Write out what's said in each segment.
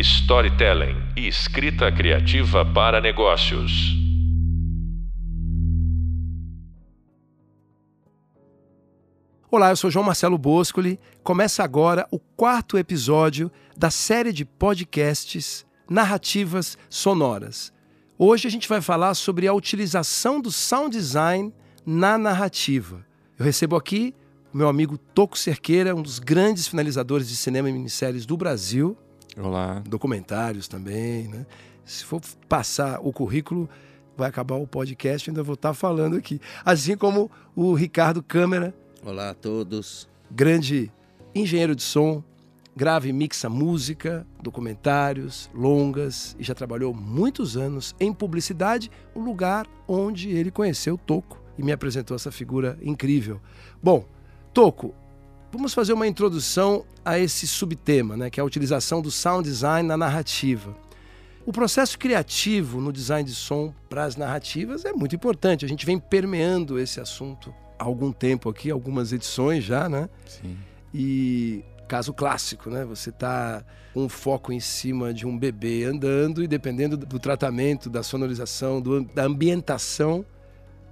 storytelling e escrita criativa para negócios. Olá, eu sou João Marcelo Boscoli. Começa agora o quarto episódio da série de podcasts Narrativas Sonoras. Hoje a gente vai falar sobre a utilização do sound design na narrativa. Eu recebo aqui o meu amigo Toco Cerqueira, um dos grandes finalizadores de cinema e minisséries do Brasil. Olá. Documentários também, né? Se for passar o currículo, vai acabar o podcast, ainda vou estar falando aqui. Assim como o Ricardo Câmara. Olá a todos. Grande engenheiro de som, grava e mixa música, documentários, longas e já trabalhou muitos anos em publicidade, o lugar onde ele conheceu Toco e me apresentou essa figura incrível. Bom, Toco, vamos fazer uma introdução a esse subtema, né, que é a utilização do sound design na narrativa. O processo criativo no design de som para as narrativas é muito importante. A gente vem permeando esse assunto há algum tempo aqui, algumas edições já, né? Sim. E caso clássico, né? Você tá com um foco em cima de um bebê andando e dependendo do tratamento, da sonorização, do, da ambientação,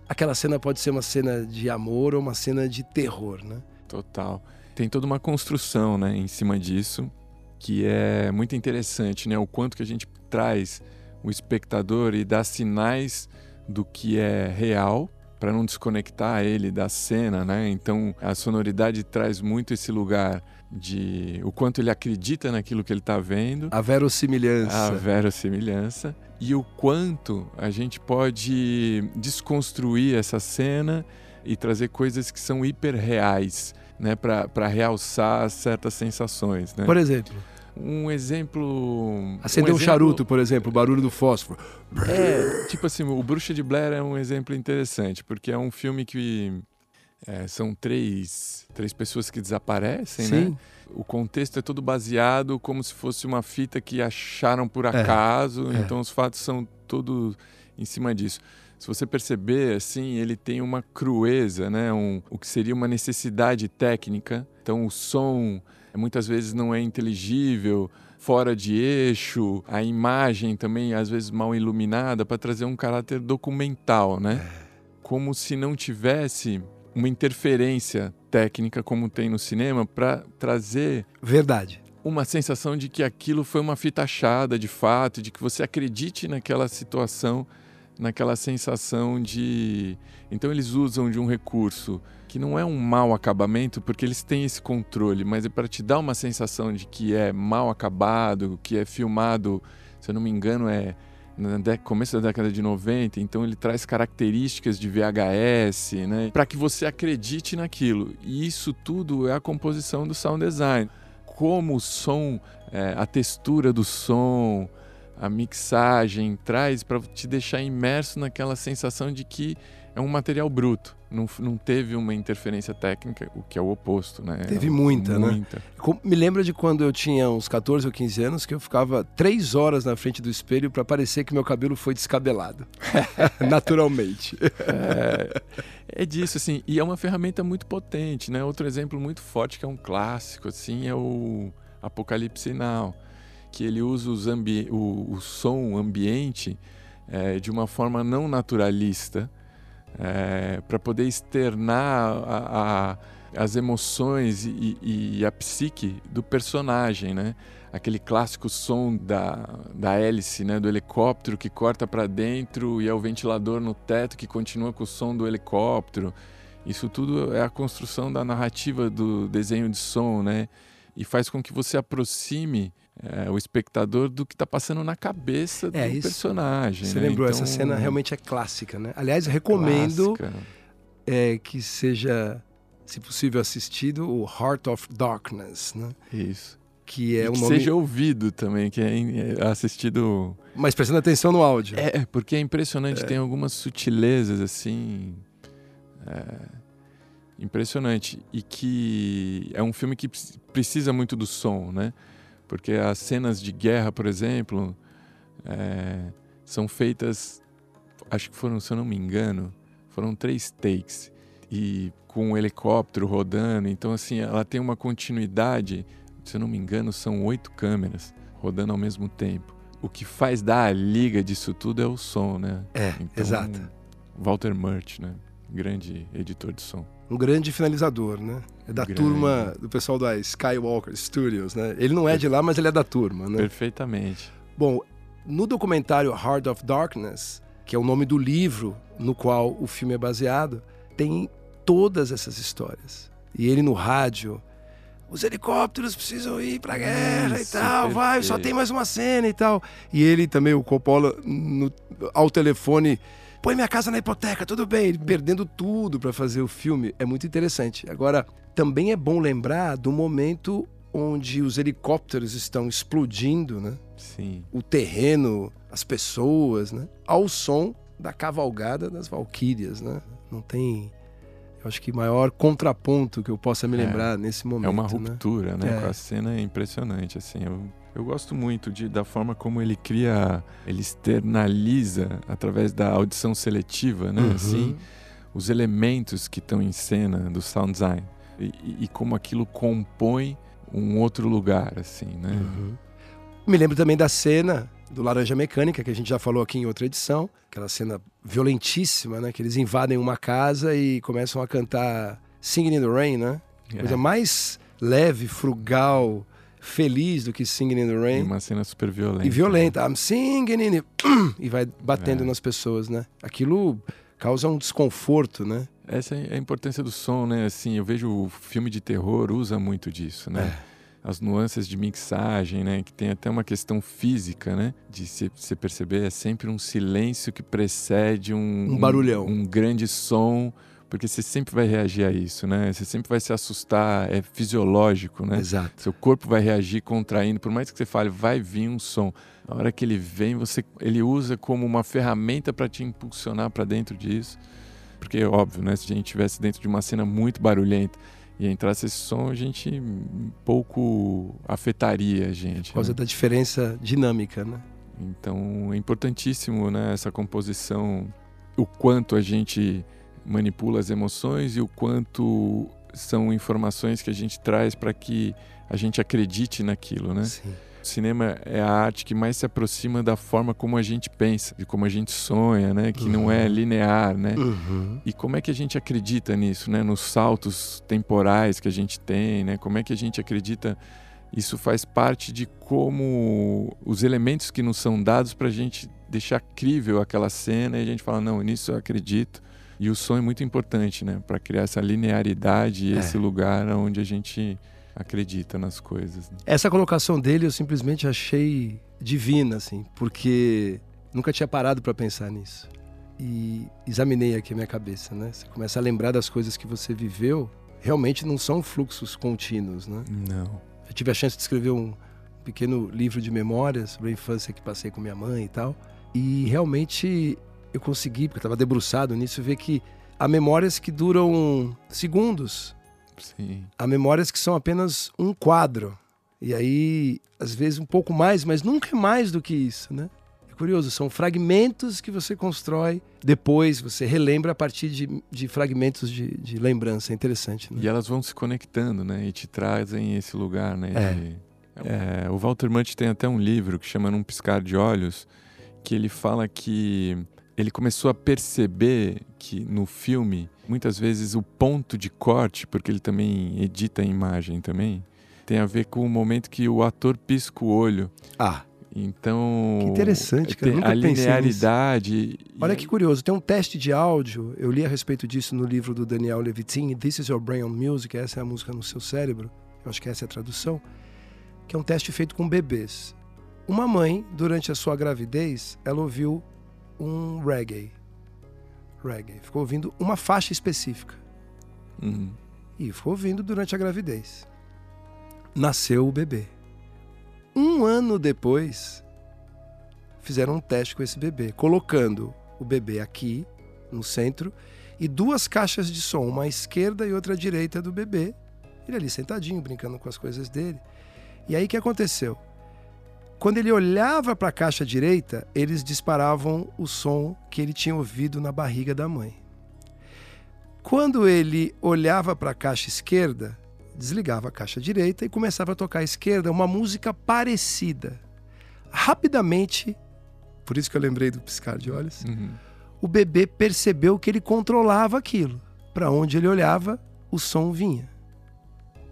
aquela cena pode ser uma cena de amor ou uma cena de terror, né? Total. Tem toda uma construção, né, em cima disso, que é muito interessante, né? O quanto que a gente traz o espectador e dá sinais do que é real para não desconectar ele da cena, né? Então a sonoridade traz muito esse lugar de o quanto ele acredita naquilo que ele está vendo, A verossimilhança. a verossimilhança e o quanto a gente pode desconstruir essa cena e trazer coisas que são hiperreais, né, para realçar certas sensações, né? Por exemplo, Um exemplo acender um, exemplo- charuto, por exemplo, o barulho do fósforo. É, tipo assim, o Bruxa de Blair é um exemplo interessante, porque é um filme que é, são três, três pessoas que desaparecem, né? Sim. O contexto é todo baseado como se fosse uma fita que acharam por acaso, é. então os fatos são todos em cima disso. Se você perceber, assim, ele tem uma crueza, né? Um, o que seria uma necessidade técnica. Então o som muitas vezes não é inteligível, fora de eixo, a imagem também às vezes mal iluminada para trazer um caráter documental, né? Como se não tivesse uma interferência técnica como tem no cinema para trazer Verdade. uma sensação de que aquilo foi uma fita achada de fato, de que você acredite naquela situação, naquela sensação de. Então eles usam de um recurso que não é um mau acabamento, porque eles têm esse controle, mas é para te dar uma sensação de que é mal acabado, que é filmado, se eu não me engano, é no começo da década de 90, então ele traz características de VHS, né, para que você acredite naquilo. E isso tudo é a composição do sound design como o som, é, a textura do som, a mixagem traz para te deixar imerso naquela sensação de que é um material bruto. Não, não teve uma interferência técnica, o que é o oposto, né? Teve muita, né? muita. Com- Me lembro de quando eu tinha uns 14 ou 15 anos que eu ficava três horas na frente do espelho para parecer que meu cabelo foi descabelado. Naturalmente. É, é disso, assim. E é uma ferramenta muito potente, né? Outro exemplo muito forte, que é um clássico, assim, é o Apocalipse Now. Que ele usa o, o som ambiente é, de uma forma não naturalista para poder externar a- a- as emoções e, e a psique do personagem, né? Aquele clássico som da, da hélice, né? Do helicóptero que corta para dentro e é o ventilador no teto que continua com o som do helicóptero. Isso tudo é a construção da narrativa do desenho de som, né? E faz com que você aproxime é, o espectador do que está passando na cabeça É, do isso. personagem. Você né? lembrou, essa Então, cena realmente é clássica, né? Aliás, recomendo é, que seja, se possível, assistido o Heart of Darkness, né? Isso. Que é E um que nome... seja ouvido também, que é é assistido. Mas prestando atenção no áudio. É, porque é impressionante, tem algumas sutilezas assim. é, impressionante. E que é um filme que pre- precisa muito do som, né? Porque as cenas de guerra, por exemplo, é, são feitas. Acho que foram, se eu não me engano, foram três takes. E com um helicóptero rodando. Então, assim, ela tem uma continuidade. Se eu não me engano, são oito câmeras. rodando ao mesmo tempo. O que faz dar a liga disso tudo é o som, né? É, Então, exato. Walter Murch, né? Grande editor de som. Um grande finalizador, né? É da Grande. turma do pessoal da Skywalker Studios, né? Ele não é de lá, mas ele é da turma, né? Perfeitamente. Bom, no documentário Heart of Darkness, que é o nome do livro no qual o filme é baseado, tem todas essas histórias. E ele no rádio, os helicópteros precisam ir pra guerra Isso, e tal, vai, só perfeito. tem mais uma cena e tal. E ele também, o Coppola, no- ao telefone, põe minha casa na hipoteca, tudo bem, ele perdendo tudo pra fazer o filme. É muito interessante. Agora, também é bom lembrar do momento onde os helicópteros estão explodindo, né? Sim. o terreno, as pessoas, né? Ao som da cavalgada das Valquírias, né? Não tem, eu acho que maior contraponto que eu possa me É. lembrar nesse momento. É uma né? ruptura, né? É. Com a cena é impressionante, assim. Eu, eu gosto muito de, da forma como ele cria, ele externaliza através da audição seletiva, né? Uhum. Assim, os elementos que estão em cena do sound design e, e- como aquilo compõe um outro lugar, assim, né? Uhum. Me lembro também da cena do Laranja Mecânica, que a gente já falou aqui em outra edição, aquela cena violentíssima, né? Que eles invadem uma casa e começam a cantar Singing in the Rain, né? É. Coisa mais leve, frugal, feliz do que Singing in the E Rain. uma cena super violenta. E violenta. I'm singing in it. E vai batendo É. nas pessoas, né? Aquilo causa um desconforto, né? Essa é a importância do som, né? Assim, eu vejo o filme de terror usa muito disso, né? É. As nuances de mixagem, né? Que tem até uma questão física, né? De se você perceber, é sempre um silêncio que precede um... Um barulhão. Um, grande som, porque você sempre vai reagir a isso, né? Você sempre vai se assustar, é fisiológico, né? Exato. Seu corpo vai reagir contraindo, por mais que você fale, vai vir um som. A hora que ele vem, você, ele usa como uma ferramenta para te impulsionar para dentro disso. Porque, óbvio, né? Se a gente estivesse dentro de uma cena muito barulhenta e entrasse esse som, a gente um pouco afetaria a gente. Por causa né? da diferença dinâmica, né? Então é importantíssimo né, essa composição, o quanto a gente manipula as emoções e o quanto são informações que a gente traz para que a gente acredite naquilo, né? Sim. O cinema é a arte que mais se aproxima da forma como a gente pensa, de como a gente sonha, né? Que não é Uhum. linear, né? Uhum. E como é que a gente acredita nisso, né? Nos saltos temporais que a gente tem, né? Como é que a gente acredita? Isso faz parte de como os elementos que nos são dados para a gente deixar crível aquela cena e a gente fala não, nisso eu acredito. E o som é muito importante, né? Para criar essa linearidade e É. esse lugar onde a gente acredita nas coisas. né? Essa colocação dele eu simplesmente achei divina, assim, porque nunca tinha parado para pensar nisso. E examinei aqui a minha cabeça, né? Você começa a lembrar das coisas que você viveu, realmente não são fluxos contínuos, né? Não. Eu tive a chance de escrever um pequeno livro de memórias sobre a infância que passei com minha mãe e tal. E realmente eu consegui, porque eu estava debruçado nisso, ver que há memórias que duram segundos, Sim. há memórias que são apenas um quadro. E aí, às vezes, um pouco mais, mas nunca é mais do que isso, né? É curioso, são fragmentos que você constrói, depois você relembra a partir de, de fragmentos de, de lembrança. É interessante, né? E elas vão se conectando, né? E te trazem esse lugar, né? É. de- É, o Walter Munt tem até um livro que chama Num Piscar de Olhos, que ele fala que ele começou a perceber que no filme, muitas vezes o ponto de corte, porque ele também edita a imagem também, tem a ver com o momento que o ator pisca o olho. Ah, Então. Que interessante, cara. Nunca a linearidade. olha que curioso, tem um teste de áudio, eu li a respeito disso no livro do Daniel Levitin, This is Your Brain on Music, essa é a música no seu cérebro, eu acho que essa é a tradução, que é um teste feito com bebês. Uma mãe, durante a sua gravidez, ela ouviu um reggae. Reggae. Ficou ouvindo uma faixa específica. Uhum. E ficou ouvindo durante a gravidez. Nasceu o bebê. Um ano depois, fizeram um teste com esse bebê, colocando o bebê aqui, no centro, e duas caixas de som, uma à esquerda e outra à direita do bebê. Ele ali sentadinho, brincando com as coisas dele. E aí o que aconteceu? Quando ele olhava para a caixa direita, eles disparavam o som que ele tinha ouvido na barriga da mãe. Quando ele olhava para a caixa esquerda, desligava a caixa direita e começava a tocar à esquerda uma música parecida. Rapidamente, por isso que eu lembrei do piscar de olhos, Uhum. o bebê percebeu que ele controlava aquilo. Para onde ele olhava, o som vinha.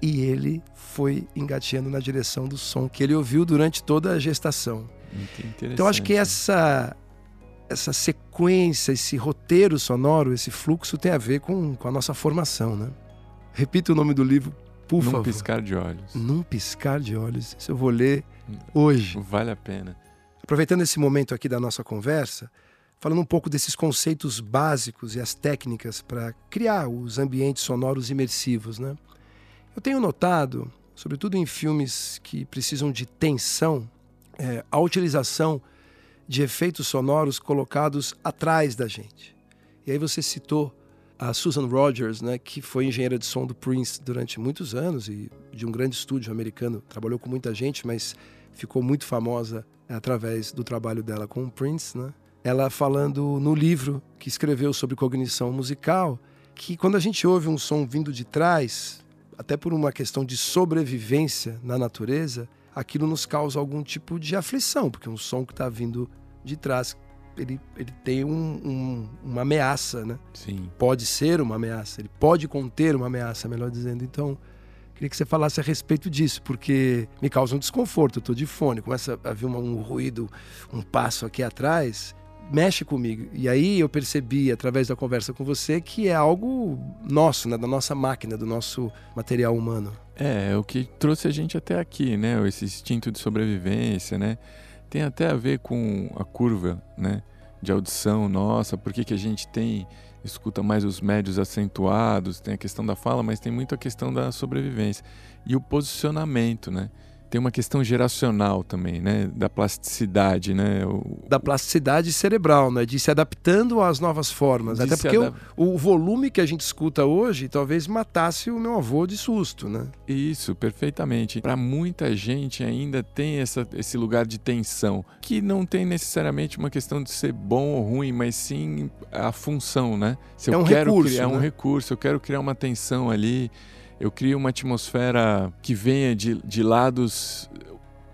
E ele foi engateando na direção do som que ele ouviu durante toda a gestação. Então acho que essa essa sequência, esse roteiro sonoro, esse fluxo tem a ver com, com a nossa formação, né? Repita o nome do livro, por Num favor. piscar de olhos. Num piscar de olhos. Isso eu vou ler hoje. Vale a pena. Aproveitando esse momento aqui da nossa conversa, falando um pouco desses conceitos básicos e as técnicas para criar os ambientes sonoros imersivos, né? Eu tenho notado, sobretudo em filmes que precisam de tensão, é, a utilização de efeitos sonoros colocados atrás da gente. E aí você citou a Susan Rogers, né, que foi engenheira de som do Prince durante muitos anos e de um grande estúdio americano, trabalhou com muita gente, mas ficou muito famosa através do trabalho dela com o Prince, né? Ela falando no livro que escreveu sobre cognição musical, que quando a gente ouve um som vindo de trás, até por uma questão de sobrevivência na natureza, aquilo nos causa algum tipo de aflição, porque um som que está vindo de trás, ele, ele tem um- um- uma ameaça, né? Sim. Pode ser uma ameaça, ele pode conter uma ameaça, melhor dizendo. Então, queria que você falasse a respeito disso, porque me causa um desconforto. Eu estou de fone, começa a vir uma- um ruído, um passo aqui atrás, mexe comigo. E aí eu percebi, através da conversa com você, que é algo nosso, né? da nossa máquina, do nosso material humano. É, é o que trouxe a gente até aqui, né? Esse instinto de sobrevivência, né? Tem até a ver com a curva, né? De audição nossa, por que, que a gente tem, escuta mais os médios acentuados, tem a questão da fala, mas tem muito a questão da sobrevivência. E o posicionamento, né? Tem uma questão geracional também, né? Da plasticidade, né? O, Da plasticidade cerebral, né? de se adaptando às novas formas. de Até porque o, adap- o volume que a gente escuta hoje talvez matasse o meu avô de susto, né? Isso, perfeitamente. Para muita gente ainda tem essa, esse lugar de tensão, que não tem necessariamente uma questão de ser bom ou ruim, mas sim a função, né? Se É eu um quero recurso, criar um né? recurso, eu quero criar uma tensão ali, eu crio uma atmosfera que venha de, de lados.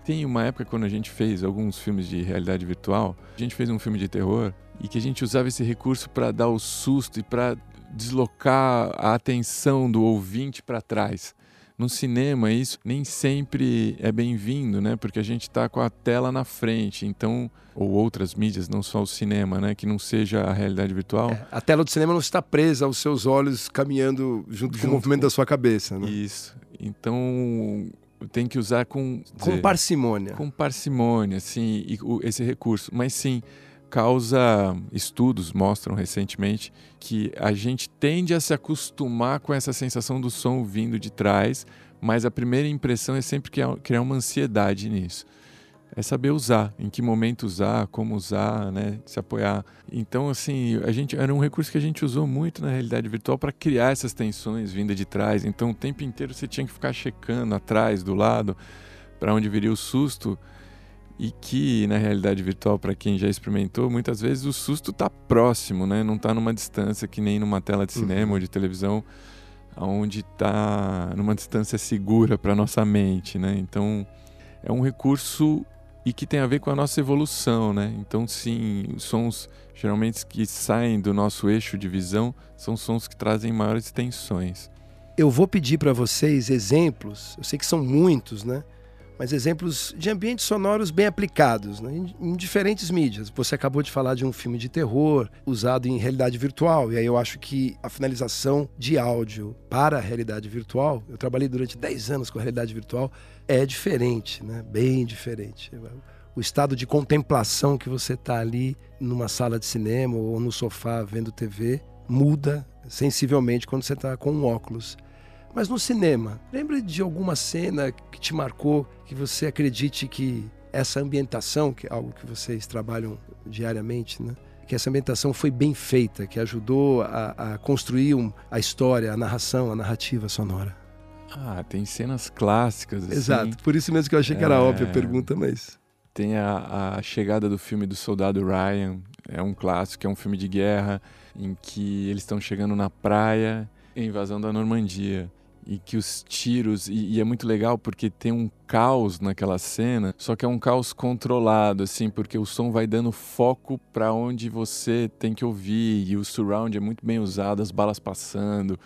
Tem uma época quando a gente fez alguns filmes de realidade virtual, a gente fez um filme de terror e que a gente usava esse recurso para dar o susto e para deslocar a atenção do ouvinte para trás. No cinema, isso nem sempre é bem-vindo, né? Porque a gente está com a tela na frente, então ou outras mídias, não só o cinema, né? Que não seja a realidade virtual. É, a tela do cinema não está presa aos seus olhos caminhando junto, com Junto o movimento com- da sua cabeça, né? Isso. Então tem que usar com Com dizer, parcimônia. com parcimônia, assim, e o- esse recurso. Mas sim, causa estudos mostram recentemente que a gente tende a se acostumar com essa sensação do som vindo de trás, mas a primeira impressão é sempre criar uma ansiedade nisso. É saber usar, em que momento usar, como usar, né, se apoiar. Então, assim, a gente era um recurso que a gente usou muito na realidade virtual para criar essas tensões vinda de trás. Então, o tempo inteiro você tinha que ficar checando atrás, do lado, para onde viria o susto. E que na realidade virtual, para quem já experimentou, muitas vezes o susto está próximo, né? Não está numa distância que nem numa tela de cinema Uhum. ou de televisão, onde está numa distância segura para nossa mente, né? Então é um recurso e que tem a ver com a nossa evolução, né? Então sim, os sons geralmente que saem do nosso eixo de visão são sons que trazem maiores tensões. Eu vou pedir para vocês exemplos, eu sei que são muitos, né? Mas exemplos de ambientes sonoros bem aplicados, né? em, diferentes mídias. Você acabou de falar de um filme de terror usado em realidade virtual, e aí eu acho que a finalização de áudio para a realidade virtual, eu trabalhei durante 10 anos com a realidade virtual, é diferente, né? Bem diferente. O estado de contemplação que você está ali numa sala de cinema ou no sofá vendo TV muda sensivelmente quando você está com um óculos. Mas no cinema, lembra de alguma cena que te marcou, que você acredite que essa ambientação, que é algo que vocês trabalham diariamente, né? Que essa ambientação foi bem feita, que ajudou a, a construir um- a história, a narração, a narrativa sonora. Ah, tem cenas clássicas. assim. Exato. Por isso mesmo que eu achei que era É. óbvia a pergunta, mas. Tem a, a chegada do filme do Soldado Ryan, é um clássico, é um filme de guerra em que eles estão chegando na praia, invasão da Normandia. E que os tiros e, e, é muito legal porque tem um caos naquela cena, só que é um caos controlado assim, porque o som vai dando foco para onde você tem que ouvir e o surround é muito bem usado, as balas passando,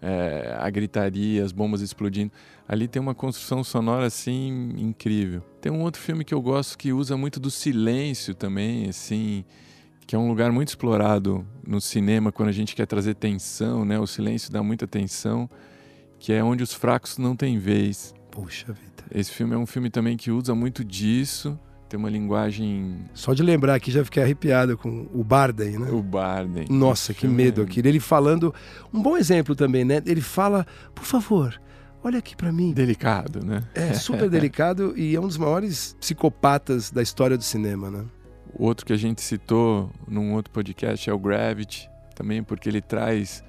é, a gritaria, as bombas explodindo. Ali tem uma construção sonora assim incrível. Tem um outro filme que eu gosto que usa muito do silêncio também, assim, que é um lugar muito explorado no cinema quando a gente quer trazer tensão, né? O silêncio dá muita tensão que é Onde os Fracos Não Têm Vez. Puxa vida. Esse filme é um filme também que usa muito disso, tem uma linguagem. Só de lembrar aqui já fiquei arrepiado com o Barden, né? O Barden. Nossa, que medo é... aquilo. Ele falando. Um bom exemplo também, né? Ele fala, por favor, olha aqui para mim. Delicado, né? É, super delicado e é um dos maiores psicopatas da história do cinema, né? O outro que a gente citou num outro podcast é o Gravity, também porque ele traz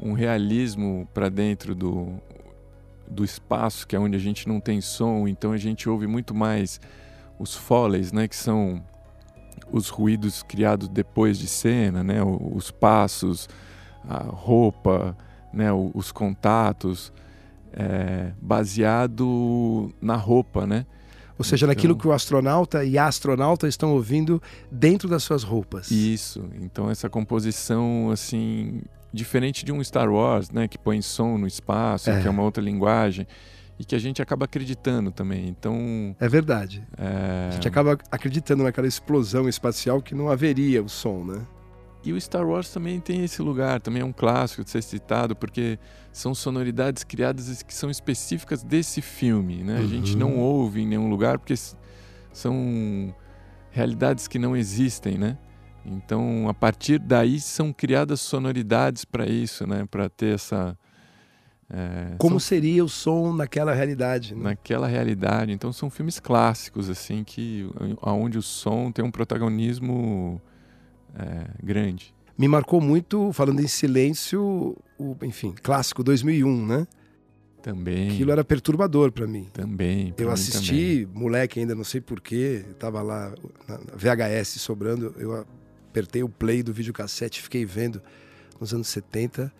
um realismo para dentro do, do espaço, que é onde a gente não tem som, então a gente ouve muito mais os foleys, né, que são os ruídos criados depois de cena, né, os passos, a roupa, né, os contatos, é, baseado na roupa, né? Ou seja, então, naquilo que o astronauta e a astronauta estão ouvindo dentro das suas roupas. Isso. Então essa composição assim diferente de um Star Wars, né, que põe som no espaço, é. que é uma outra linguagem e que a gente acaba acreditando também. Então é verdade. É... A gente acaba acreditando naquela explosão espacial que não haveria o som, né? E o Star Wars também tem esse lugar, também é um clássico de ser citado, porque são sonoridades criadas que são específicas desse filme, né? Uhum. A gente não uhum. ouve em nenhum lugar porque são realidades que não existem, né? Então, a partir daí são criadas sonoridades para isso, né? Para ter essa. É, Como são... seria o som naquela realidade? Né? Naquela realidade. Então, são filmes clássicos, assim, que onde o som tem um protagonismo é, grande. Me marcou muito, falando em silêncio, o, enfim, clássico 2001, né? Também. Aquilo era perturbador para mim. Também. Eu assisti, também. moleque ainda, não sei porquê, tava lá na VHS sobrando, eu apertei o play do videocassete, fiquei vendo nos anos 70,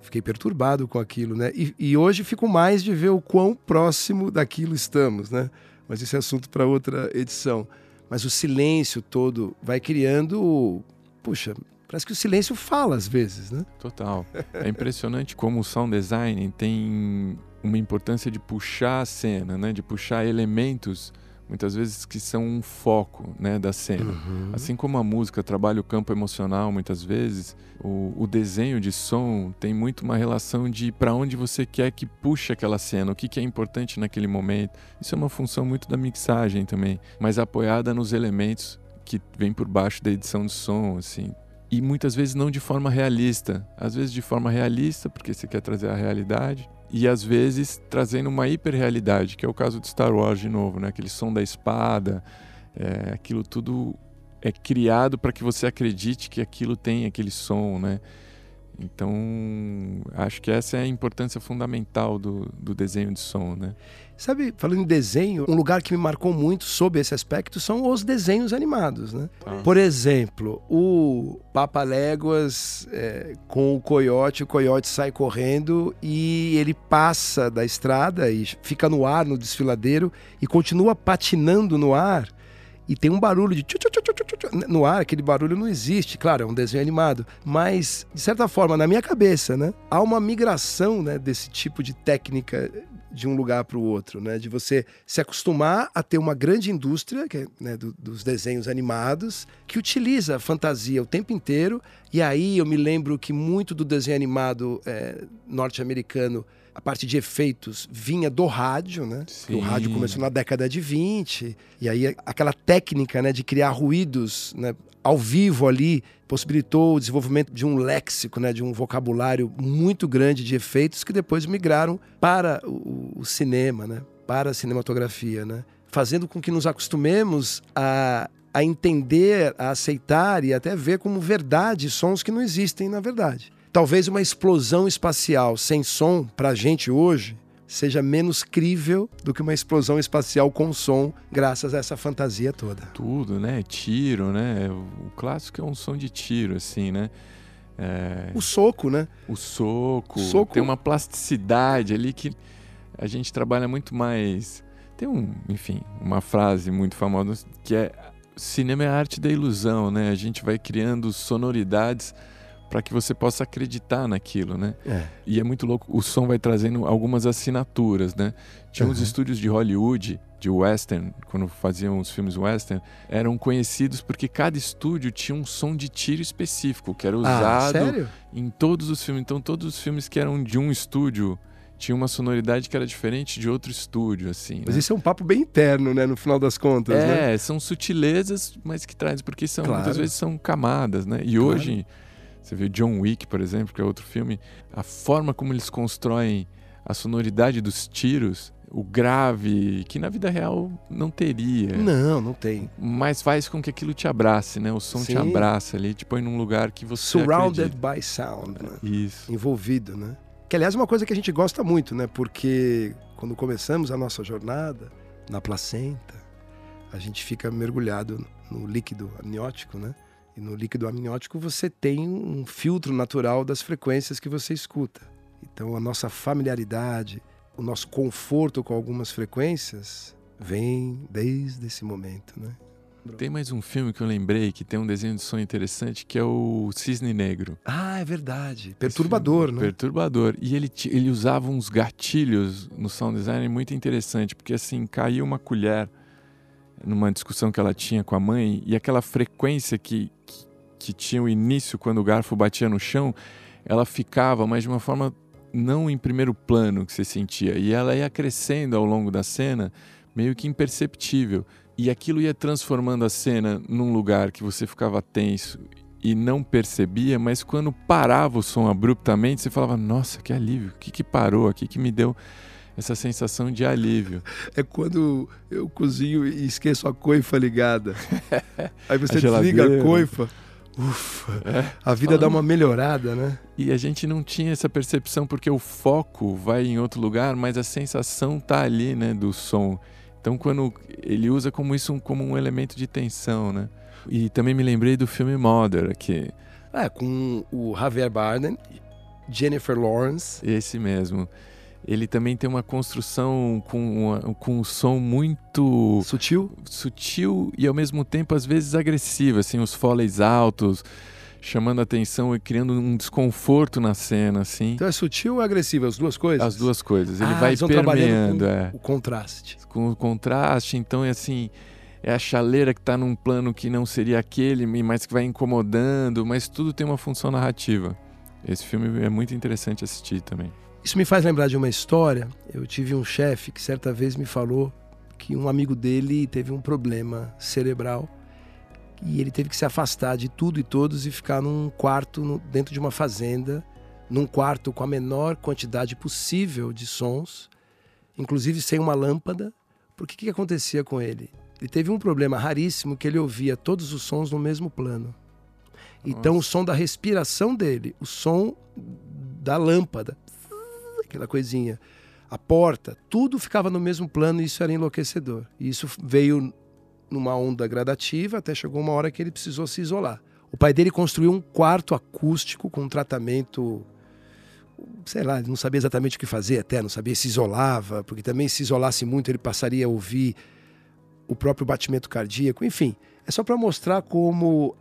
fiquei perturbado com aquilo, né? E, e hoje fico mais de ver o quão próximo daquilo estamos, né? Mas esse é assunto para outra edição. Mas o silêncio todo vai criando, puxa, parece que o silêncio fala às vezes, né? Total. É impressionante como o sound design tem uma importância de puxar a cena, né? De puxar elementos muitas vezes que são um foco né, da cena. Uhum. Assim como a música trabalha o campo emocional muitas vezes, o, o desenho de som tem muito uma relação de para onde você quer que puxe aquela cena, o que, que é importante naquele momento. Isso é uma função muito da mixagem também, mas apoiada nos elementos que vem por baixo da edição de som, assim. E muitas vezes não de forma realista, às vezes de forma realista, porque você quer trazer a realidade, e às vezes trazendo uma hiperrealidade, que é o caso de Star Wars de novo, né? Aquele som da espada, é, aquilo tudo é criado para que você acredite que aquilo tem aquele som, né? Então, acho que essa é a importância fundamental do, do desenho de som, né? Sabe, falando em desenho, um lugar que me marcou muito sob esse aspecto são os desenhos animados, né? Tá. Por exemplo, o Papa Léguas é, com o coiote, o coiote sai correndo e ele passa da estrada e fica no ar no desfiladeiro e continua patinando no ar e tem um barulho de tchu, tchu, tchu, no ar, aquele barulho não existe, claro, é um desenho animado, mas de certa forma, na minha cabeça, né, há uma migração, né, desse tipo de técnica de um lugar para o outro, né, de você se acostumar a ter uma grande indústria, que é, né, do, dos desenhos animados, que utiliza fantasia o tempo inteiro, e aí eu me lembro que muito do desenho animado é, norte-americano a parte de efeitos vinha do rádio, né? O rádio começou na década de 20, e aí aquela técnica né, de criar ruídos né, ao vivo ali possibilitou o desenvolvimento de um léxico, né, de um vocabulário muito grande de efeitos que depois migraram para o, o cinema, né, para a cinematografia, né, fazendo com que nos acostumemos a, a entender, a aceitar e até ver como verdade sons que não existem na verdade. Talvez uma explosão espacial sem som, para a gente hoje, seja menos crível do que uma explosão espacial com som, graças a essa fantasia toda. Tudo, né? Tiro, né? O clássico é um som de tiro, assim, né? É, O soco, né? o soco, Soco- tem uma plasticidade ali que a gente trabalha muito mais. Tem um, enfim, uma frase muito famosa que é cinema é a arte da ilusão, né? A gente vai criando sonoridades para que você possa acreditar naquilo, né? É. E é muito louco, o som vai trazendo algumas assinaturas, né? Tinha uns Uhum. estúdios de Hollywood, de western, quando faziam os filmes western, eram conhecidos porque cada estúdio tinha um som de tiro específico, que era Ah, usado sério? em todos os filmes. Então, todos os filmes que eram de um estúdio tinham uma sonoridade que era diferente de outro estúdio, assim. Mas né? isso é um papo bem interno, né? No final das contas, né? É, são sutilezas, mas que traz, porque são, Claro. muitas vezes são camadas, né? E Claro. hoje, você vê John Wick, por exemplo, que é outro filme, a forma como eles constroem a sonoridade dos tiros, o grave, que na vida real não teria. Não, não tem. Mas faz com que aquilo te abrace, né? O som te Sim. abraça ali, te põe num lugar que você Surrounded acredita. by sound, né? Isso. envolvido, né? Que aliás é uma coisa que a gente gosta muito, né? Porque quando começamos a nossa jornada na placenta, a gente fica mergulhado no líquido amniótico, né? E no líquido amniótico você tem um filtro natural das frequências que você escuta. Então a nossa familiaridade, o nosso conforto com algumas frequências vem desde esse momento, né? Tem mais um filme que eu lembrei que tem um desenho de som interessante que é o Cisne Negro. Ah, é verdade. Perturbador, né? Perturbador. E ele, ele usava uns gatilhos no sound design muito interessante, porque assim, caiu uma colher numa discussão que ela tinha com a mãe, e aquela frequência que, que, que tinha o início quando o garfo batia no chão, ela ficava, mas de uma forma não em primeiro plano que você sentia. E ela ia crescendo ao longo da cena, meio que imperceptível. E aquilo ia transformando a cena num lugar que você ficava tenso e não percebia, mas quando parava o som abruptamente, você falava: Nossa, que alívio, o que, que parou aqui que me deu essa sensação de alívio? É quando eu cozinho e esqueço a coifa ligada. Aí você A desliga a coifa. Ufa, É. a vida dá uma melhorada, né? E a gente não tinha essa percepção porque o foco vai em outro lugar, mas a sensação tá ali, né, do som. Então, quando ele usa como isso um- como um elemento de tensão, né? E também me lembrei do filme Mother, que É, com o Javier Bardem, Jennifer Lawrence. esse mesmo. Ele também tem uma construção com, uma- com um som muito Sutil? sutil e ao mesmo tempo às vezes agressivo, assim, os foleys altos, chamando a atenção e criando um desconforto na cena, assim. Então é sutil ou agressivo? As duas coisas? As duas coisas. Ele Ah, vai permeando, é, O contraste. com o contraste, então é assim, é a chaleira que está num plano que não seria aquele, mas que vai incomodando, mas tudo tem uma função narrativa. Esse filme é muito interessante assistir também. Isso me faz lembrar de uma história. Eu tive um chefe que certa vez me falou que um amigo dele teve um problema cerebral e ele teve que se afastar de tudo e todos e ficar num quarto no- dentro de uma fazenda, num quarto com a menor quantidade possível de sons, inclusive sem uma lâmpada. Porque o que, que acontecia com ele? Ele teve um problema raríssimo que ele ouvia todos os sons no mesmo plano. Então o som da respiração dele, o som da lâmpada, aquela coisinha, a porta, tudo ficava no mesmo plano e isso era enlouquecedor. E isso veio numa onda gradativa até chegou uma hora que ele precisou se isolar. O pai dele construiu um quarto acústico com um tratamento, sei lá, não sabia exatamente o que fazer até, não sabia se isolava, porque também se isolasse muito ele passaria a ouvir o próprio batimento cardíaco, enfim. É só para mostrar como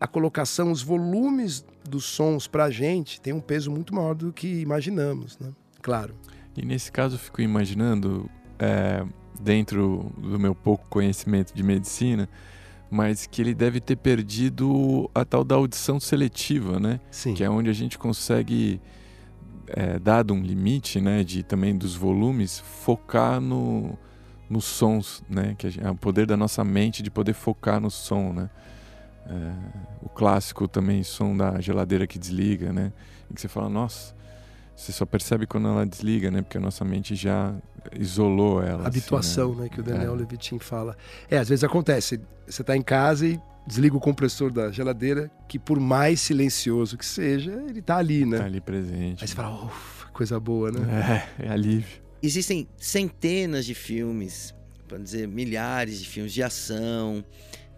a colocação, os volumes dos sons para a gente tem um peso muito maior do que imaginamos, né? Claro. E nesse caso eu fico imaginando, é, dentro do meu pouco conhecimento de medicina, mas que ele deve ter perdido a tal da audição seletiva, né? Sim. que é onde a gente consegue, é, dado um limite, né, de também dos volumes, focar no, nos sons, né, que gente- é o poder da nossa mente de poder focar no som, né. É, o clássico também, som da geladeira que desliga, né, e que você fala, nossa, você só percebe quando ela desliga, né, porque a nossa mente já isolou ela. assim, habituação, né? que o Daniel É. Levitin fala. É, às vezes acontece, você está em casa e desliga o compressor da geladeira, que por mais silencioso que seja, ele tá ali, né? Tá ali presente. Aí você fala, ufa, coisa boa, né? É, é alívio. Existem centenas de filmes para dizer milhares de filmes de ação,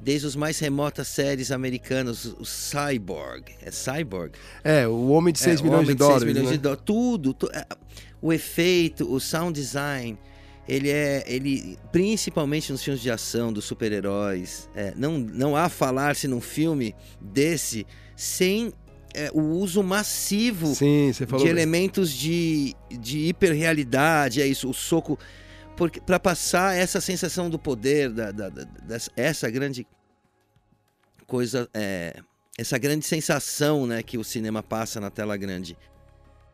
desde os mais remotas séries americanas, o Cyborg, é Cyborg? É, o Homem de 6 é, milhões, de, dólares, milhões né? de dólares. Tudo, tu, é, o efeito, o sound design, ele é, ele principalmente nos filmes de ação dos super-heróis, é, não, não há falar-se num filme desse sem é, o uso massivo Sim, de elementos de, de hiperrealidade, é isso, o soco. Para passar essa sensação do poder, da, da, da, dessa, essa grande coisa, é, essa grande sensação né, que o cinema passa na tela grande.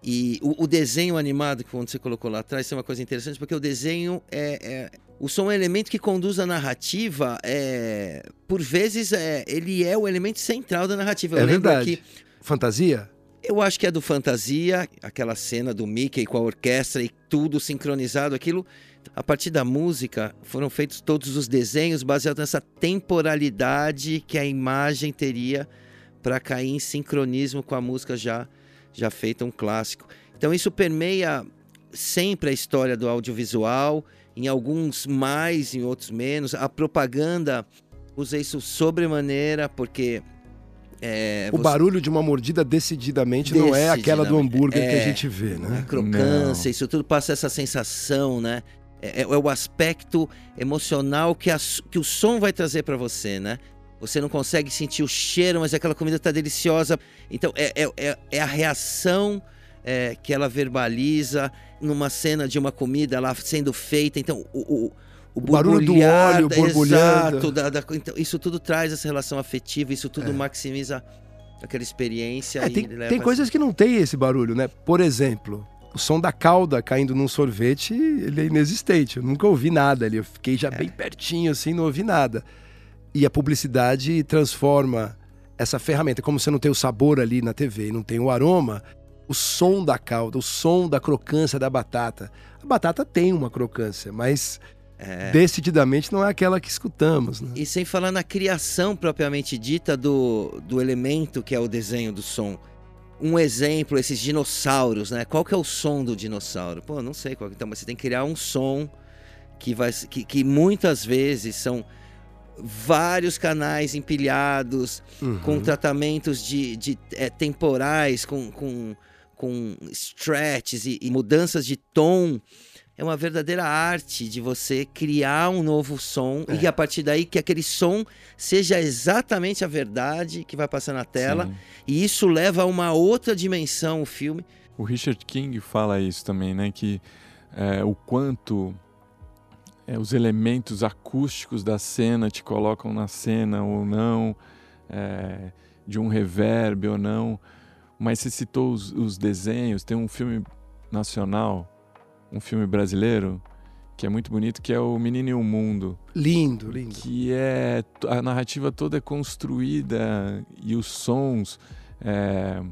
E o, o, desenho animado, que você colocou lá atrás, é uma coisa interessante, porque o desenho é, é o som é um elemento que conduz a narrativa. É, por vezes, é, ele é o elemento central da narrativa. Eu é verdade. Aqui, Fantasia? Eu acho que é do Fantasia, aquela cena do Mickey com a orquestra e tudo sincronizado, aquilo. A partir da música, foram feitos todos os desenhos baseados nessa temporalidade que a imagem teria para cair em sincronismo com a música já, já feita, um clássico. Então, isso permeia sempre a história do audiovisual, em alguns mais, em outros menos. A propaganda usa isso sobremaneira, porque é, o você... barulho de uma mordida decididamente, decididamente, não é aquela do hambúrguer é, que a gente vê, né? A crocância, não. isso tudo passa essa sensação, né? É, é o aspecto emocional que, a, que o som vai trazer para você, né? Você não consegue sentir o cheiro, mas aquela comida tá deliciosa. Então, é, é, é a reação é, que ela verbaliza numa cena de uma comida lá sendo feita. Então, o, o, o, o barulho do óleo borbulhando. Exato, da, da, então, isso tudo traz essa relação afetiva, isso tudo é. maximiza aquela experiência. É, tem, tem coisas que não tem esse barulho, né? Por exemplo, o som da calda caindo num sorvete, ele é inexistente. Eu nunca ouvi nada ali. Eu fiquei já é. bem pertinho assim, não ouvi nada. E a publicidade transforma essa ferramenta, como você não tem o sabor ali na TV e não tem o aroma, o som da calda, o som da crocância da batata. A batata tem uma crocância, mas é. decididamente não é aquela que escutamos. Né? E sem falar na criação propriamente dita do, do elemento que é o desenho do som. Um exemplo, esses dinossauros, né? Qual que é o som do dinossauro? Pô, não sei qual. Então, mas você tem que criar um som que vai que, que muitas vezes são vários canais empilhados uhum. com tratamentos de, de é, temporais, com, com, com stretches e, e, mudanças de tom. É uma verdadeira arte de você criar um novo som é. e a partir daí que aquele som seja exatamente a verdade que vai passar na tela. Sim. E isso leva a uma outra dimensão o filme. O Richard King fala isso também, né? Que é, o quanto é, os elementos acústicos da cena te colocam na cena ou não, é, de um reverb ou não. Mas você citou os, os, desenhos, tem um filme nacional, um filme brasileiro, que é muito bonito, que é o Menino e o Mundo. Lindo, lindo. Que é. A narrativa toda é construída e os sons, é,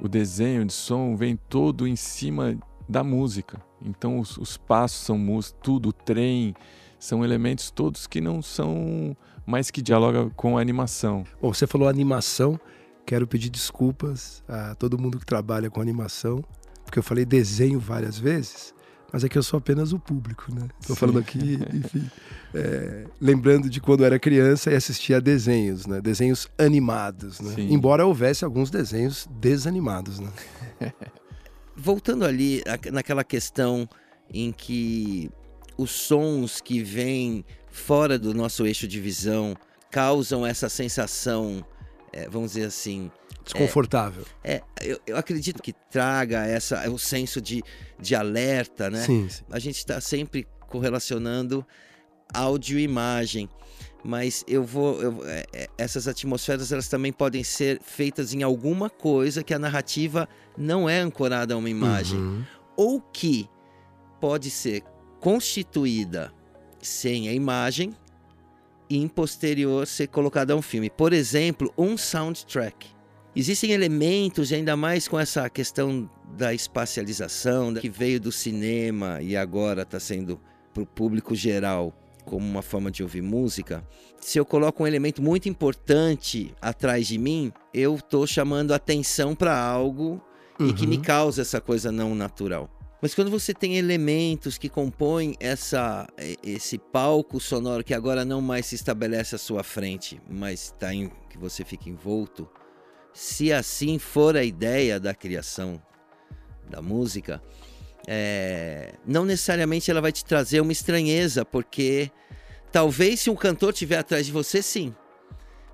o desenho de som vem todo em cima da música. Então os, os passos são música, tudo, o trem, são elementos todos que não são mais que dialogam com a animação. Bom, você falou animação, quero pedir desculpas a todo mundo que trabalha com animação, porque eu falei desenho várias vezes, mas é que eu sou apenas o público, né? Estou falando aqui, enfim, é, lembrando de quando eu era criança e assistia a desenhos, né? Desenhos animados, né? Embora houvesse alguns desenhos desanimados, né? voltando ali naquela questão em que os sons que vêm fora do nosso eixo de visão causam essa sensação, é, vamos dizer assim. Desconfortável. É, é eu, eu, acredito que traga essa, o senso de, de alerta, né? Sim, sim. A gente está sempre correlacionando áudio e imagem mas eu vou eu, é, é, essas atmosferas elas também podem ser feitas em alguma coisa que a narrativa não é ancorada a uma imagem uhum. ou que pode ser constituída sem a imagem e em posterior ser colocada a um filme. Por exemplo, um soundtrack. Existem elementos, ainda mais com essa questão da espacialização, que veio do cinema e agora está sendo para o público geral como uma forma de ouvir música, se eu coloco um elemento muito importante atrás de mim, eu estou chamando atenção para algo uhum. e que me uhum. causa essa coisa não natural. Mas quando você tem elementos que compõem essa, esse palco sonoro que agora não mais se estabelece à sua frente, mas tá em, que você fica envolto, se assim for a ideia da criação da música, é, não necessariamente ela vai te trazer uma estranheza, porque talvez se um cantor estiver atrás de você, sim,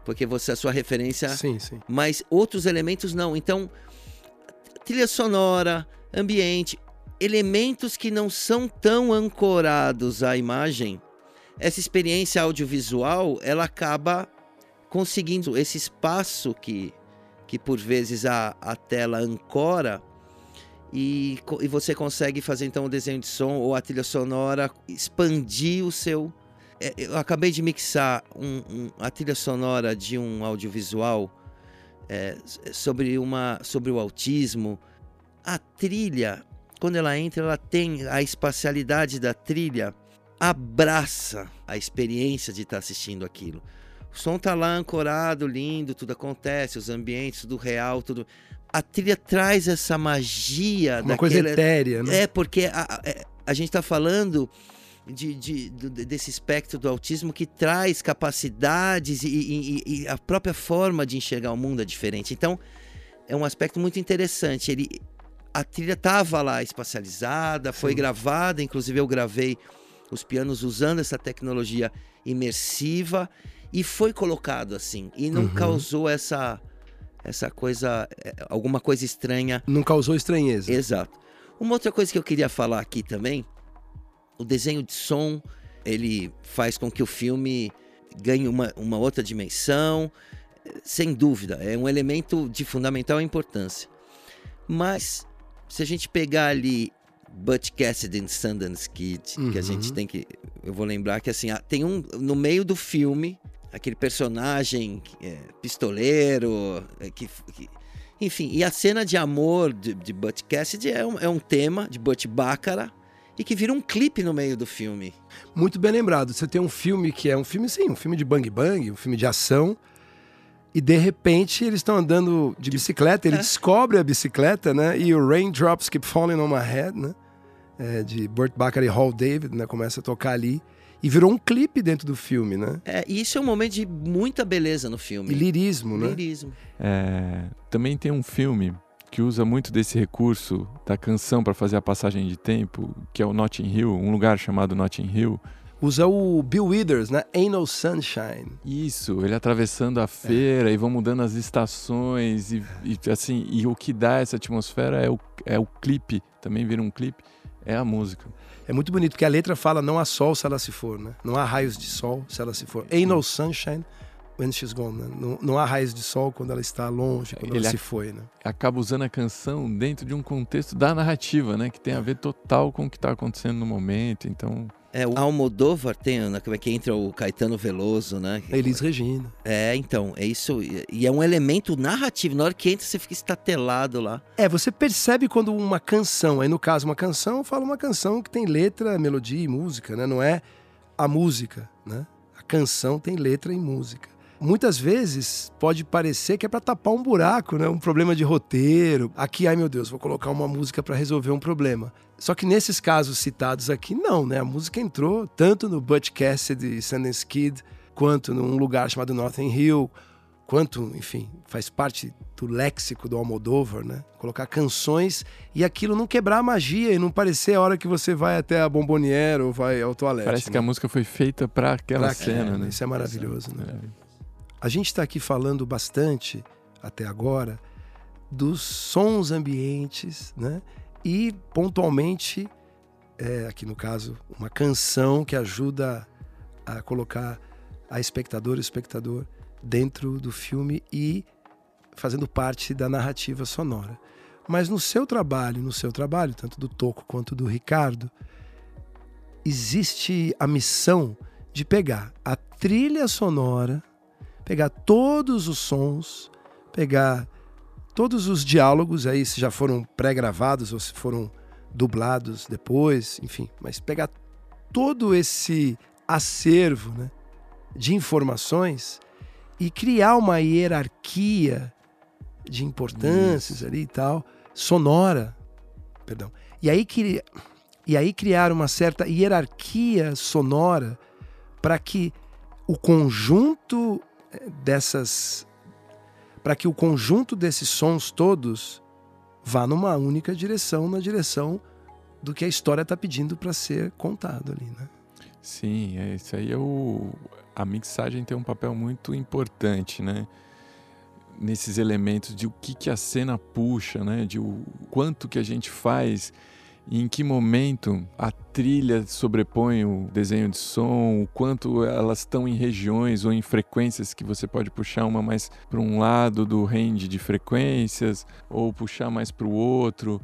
porque você é a sua referência, sim, sim. mas outros elementos não. Então, trilha sonora, ambiente, elementos que não são tão ancorados à imagem, essa experiência audiovisual ela acaba conseguindo esse espaço que, que por vezes a, a tela ancora e, e você consegue fazer então o desenho de som ou a trilha sonora expandir o seu. É, eu acabei de mixar um, um, a trilha sonora de um audiovisual é, sobre, uma, sobre o autismo. A trilha quando ela entra, ela tem a espacialidade da trilha, abraça a experiência de estar assistindo aquilo. O som tá lá ancorado, lindo, tudo acontece, os ambientes, tudo real, tudo. A trilha traz essa magia Uma daquela... coisa etérea, né? É, porque a, a, é, gente está falando de, de, de, desse espectro do autismo que traz capacidades e, e, e, a própria forma de enxergar o mundo é diferente. Então, é um aspecto muito interessante. Ele, a trilha estava lá espacializada, foi Sim. gravada, inclusive eu gravei os pianos usando essa tecnologia imersiva e foi colocado assim e não uhum. causou essa essa coisa é, alguma coisa estranha. Não causou estranheza. Exato. Uma outra coisa que eu queria falar aqui também, o desenho de som, ele faz com que o filme ganhe uma, uma outra dimensão, sem dúvida, é um elemento de fundamental importância. Mas se a gente pegar ali Butch Cassidy and Sundance Kid, uhum. que a gente uhum. tem que. Eu vou lembrar que assim, tem um. No meio do filme, aquele personagem é, pistoleiro, é, que, que, enfim, e a cena de amor de, de Butch Cassidy é um, é um tema de Butch Baccarat e que vira um clipe no meio do filme. Muito bem lembrado. Você tem um filme que é um filme, sim, um filme de bang bang, um filme de ação e de repente eles estão andando de bicicleta, ele é. descobre a bicicleta, né? E o Raindrops Keep Falling on My Head, né? É, de Burt Bacharach e Hall David, né? Começa a tocar ali. E virou um clipe dentro do filme, né? É, e isso é um momento de muita beleza no filme. E lirismo, né? Lirismo. É, também tem um filme que usa muito desse recurso da canção para fazer a passagem de tempo, que é o Notting Hill, um lugar chamado Notting Hill, usa o Bill Withers, né? Ain't No Sunshine. Isso, ele atravessando a feira é. e vão mudando as estações e, e, assim, e o que dá essa atmosfera é o, é o clipe, também vira um clipe, é a música. É muito bonito, porque a letra fala não há sol se ela se for, né? Não há raios de sol se ela se for. Ain't no sunshine when she's gone, né? não, não, há raios de sol quando ela está longe, quando Ele ela se foi, né? Acaba usando a canção dentro de um contexto da narrativa, né? Que tem a ver total com o que está acontecendo no momento, então... É, o Almodóvar tem, né, como é que entra o Caetano Veloso, né? Elis Regina. É, então, é isso. E é um elemento narrativo. Na hora que entra, você fica estatelado lá. É, você percebe quando uma canção, aí no caso uma canção, eu falo uma canção que tem letra, melodia e música, né? Não é a música, né? A canção tem letra e música muitas vezes pode parecer que é para tapar um buraco, né? Um problema de roteiro. Aqui, ai meu Deus, vou colocar uma música para resolver um problema. Só que nesses casos citados aqui, não, né? A música entrou tanto no Butch Cassidy e Sundance Kid, quanto num lugar chamado Northern Hill, quanto, enfim, faz parte do léxico do Almodóvar, né? Colocar canções e aquilo não quebrar a magia e não parecer a hora que você vai até a bomboniera ou vai ao toalete. Parece né? que a música foi feita para aquela pra cena, é, né? Isso é maravilhoso, né? É. A gente está aqui falando bastante, até agora, dos sons ambientes, né? E pontualmente, é, aqui no caso, uma canção que ajuda a colocar a espectador e espectador dentro do filme e fazendo parte da narrativa sonora. Mas no seu trabalho, no seu trabalho, tanto do Toco quanto do Ricardo, existe a missão de pegar a trilha sonora pegar todos os sons, pegar todos os diálogos aí, se já foram pré-gravados ou se foram dublados depois, enfim, mas pegar todo esse acervo né, de informações e criar uma hierarquia de importâncias Isso. ali e tal, sonora, perdão. E aí, cri... e aí criar uma certa hierarquia sonora para que o conjunto dessas para que o conjunto desses sons todos vá numa única direção, na direção do que a história está pedindo para ser contado ali, né? Sim, é, isso aí é o a mixagem tem um papel muito importante, né? Nesses elementos de o que, que a cena puxa, né? De o quanto que a gente faz e em que momento a trilha sobrepõe o desenho de som, o quanto elas estão em regiões ou em frequências que você pode puxar uma mais para um lado do range de frequências ou puxar mais para o outro,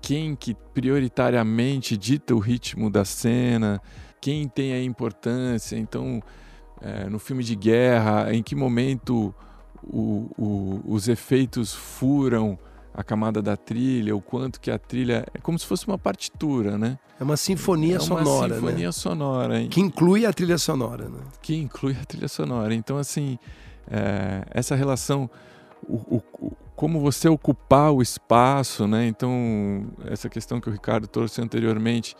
quem que prioritariamente dita o ritmo da cena, quem tem a importância. Então, é, no filme de guerra, em que momento o, o, os efeitos furam a camada da trilha, o quanto que a trilha é como se fosse uma partitura, né? É uma sinfonia é uma sonora, sinfonia né? sonora, hein? Que inclui a trilha sonora, né? Que inclui a trilha sonora. Então, assim, é, essa relação, o, o, como você ocupar o espaço, né? Então, essa questão que o Ricardo trouxe anteriormente,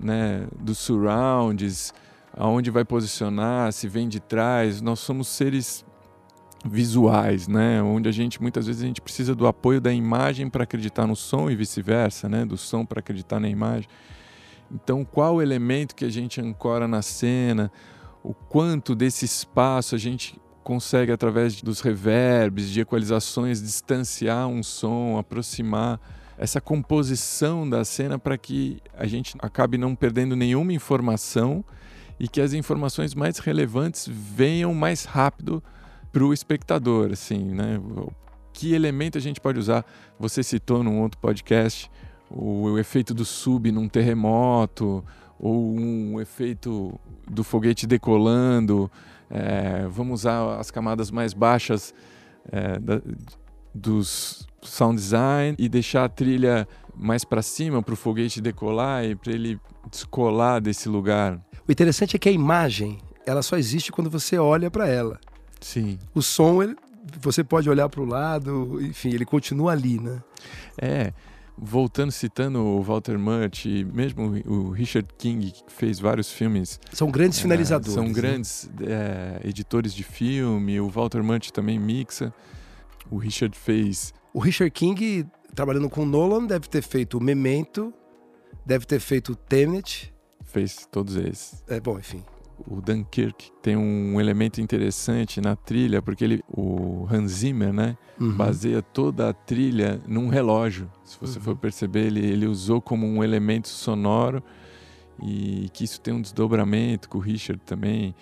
né? Dos surrounds, aonde vai posicionar, se vem de trás. Nós somos seres visuais, né? Onde a gente muitas vezes a gente precisa do apoio da imagem para acreditar no som e vice-versa, né? Do som para acreditar na imagem. Então, qual elemento que a gente ancora na cena? O quanto desse espaço a gente consegue através dos reverbs, de equalizações distanciar um som, aproximar essa composição da cena para que a gente acabe não perdendo nenhuma informação e que as informações mais relevantes venham mais rápido para o espectador, assim, né? Que elemento a gente pode usar? Você citou num outro podcast o, o efeito do sub num terremoto ou um efeito do foguete decolando. É, vamos usar as camadas mais baixas é, da, dos sound design e deixar a trilha mais para cima para o foguete decolar e para ele descolar desse lugar. O interessante é que a imagem ela só existe quando você olha para ela. Sim. O som, ele, você pode olhar para o lado, enfim, ele continua ali, né? É, voltando, citando o Walter Murch, mesmo o Richard King, que fez vários filmes. São grandes finalizadores. É, são né? grandes é, editores de filme, o Walter Murch também mixa. O Richard fez. O Richard King, trabalhando com Nolan, deve ter feito o Memento, deve ter feito o Tenet. Fez todos esses. É, bom, enfim o Dunkirk tem um elemento interessante na trilha, porque ele, o Hans Zimmer, né, uhum. baseia toda a trilha num relógio. Se você uhum. for perceber, ele, ele usou como um elemento sonoro e que isso tem um desdobramento com o Richard também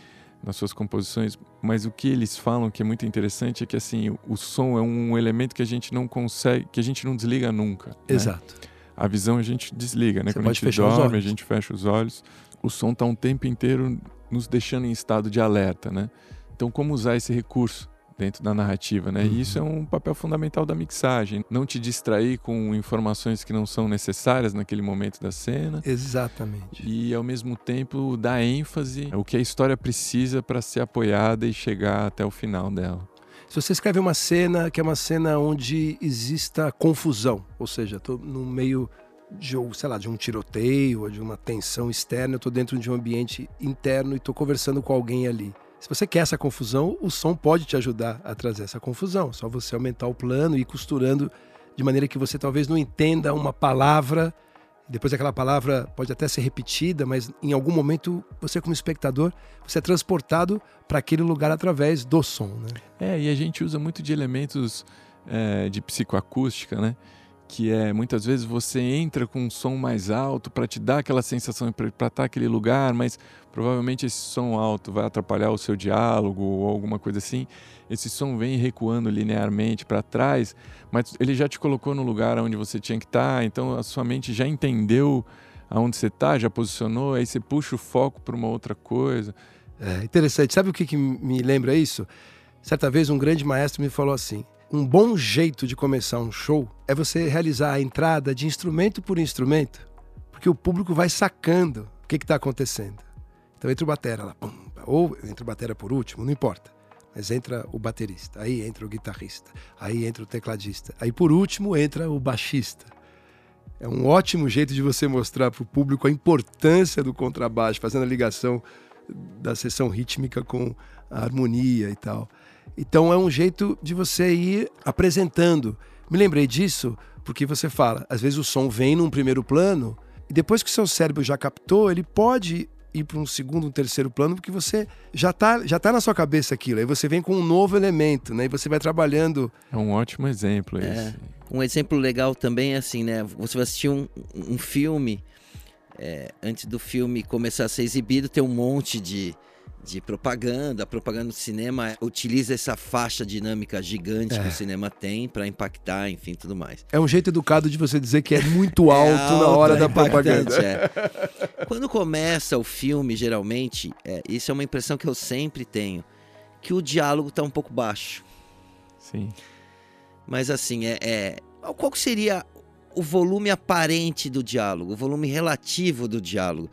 nas suas composições. Mas o que eles falam que é muito interessante é que assim o, som é um elemento que a gente não consegue, que a gente não desliga nunca. Né? Exato. Né? A visão a gente desliga, né? Você Quando a gente dorme, a gente fecha os olhos. O som está um tempo inteiro nos deixando em estado de alerta, né? Então, como usar esse recurso dentro da narrativa, né? Uhum. E isso é um papel fundamental da mixagem, não te distrair com informações que não são necessárias naquele momento da cena. Exatamente. E ao mesmo tempo dar ênfase ao que a história precisa para ser apoiada e chegar até o final dela. Se você escreve uma cena que é uma cena onde exista confusão, ou seja, estou no meio de, sei lá, de um tiroteio ou de uma tensão externa, eu estou dentro de um ambiente interno e estou conversando com alguém ali. Se você quer essa confusão, o som pode te ajudar a trazer essa confusão. Só você aumentar o plano e ir costurando de maneira que você talvez não entenda uma palavra, depois aquela palavra pode até ser repetida, mas em algum momento você como espectador, você é transportado para aquele lugar através do som, né? É, e a gente usa muito de elementos é, de psicoacústica, né? Que é muitas vezes você entra com um som mais alto para te dar aquela sensação para estar tá aquele lugar, mas provavelmente esse som alto vai atrapalhar o seu diálogo ou alguma coisa assim. Esse som vem recuando linearmente para trás, mas ele já te colocou no lugar onde você tinha que estar, tá, então a sua mente já entendeu aonde você está, já posicionou, aí você puxa o foco para uma outra coisa. É interessante. Sabe o que, que me lembra isso? Certa vez um grande maestro me falou assim: um bom jeito de começar um show é você realizar a entrada de instrumento por instrumento, porque o público vai sacando o que está acontecendo. Então entra o batera lá, pum, ou entra o batera por último, não importa. Mas entra o baterista, aí entra o guitarrista, aí entra o tecladista, aí por último entra o baixista. É um ótimo jeito de você mostrar para o público a importância do contrabaixo, fazendo a ligação da sessão rítmica com a harmonia e tal. Então é um jeito de você ir apresentando. Me lembrei disso porque você fala, às vezes o som vem num primeiro plano e depois que o seu cérebro já captou, ele pode ir para um segundo, um terceiro plano, porque você já está já tá na sua cabeça aquilo. Aí você vem com um novo elemento, né? E você vai trabalhando. É um ótimo exemplo É. esse. Um exemplo legal também é assim, né? Você vai assistir um, um filme, é, antes do filme começar a ser exibido, tem um monte de, de propaganda. A propaganda do cinema utiliza essa faixa dinâmica gigante que É. o cinema tem para impactar, enfim, tudo mais. É um jeito educado de você dizer que é muito alto, É na hora alto, da é impactante, propaganda. é. Quando começa o filme, geralmente, é, isso é uma impressão que eu sempre tenho, que o diálogo tá um pouco baixo. Sim. Mas assim, é, é- qual que seria o volume aparente do diálogo, o volume relativo do diálogo?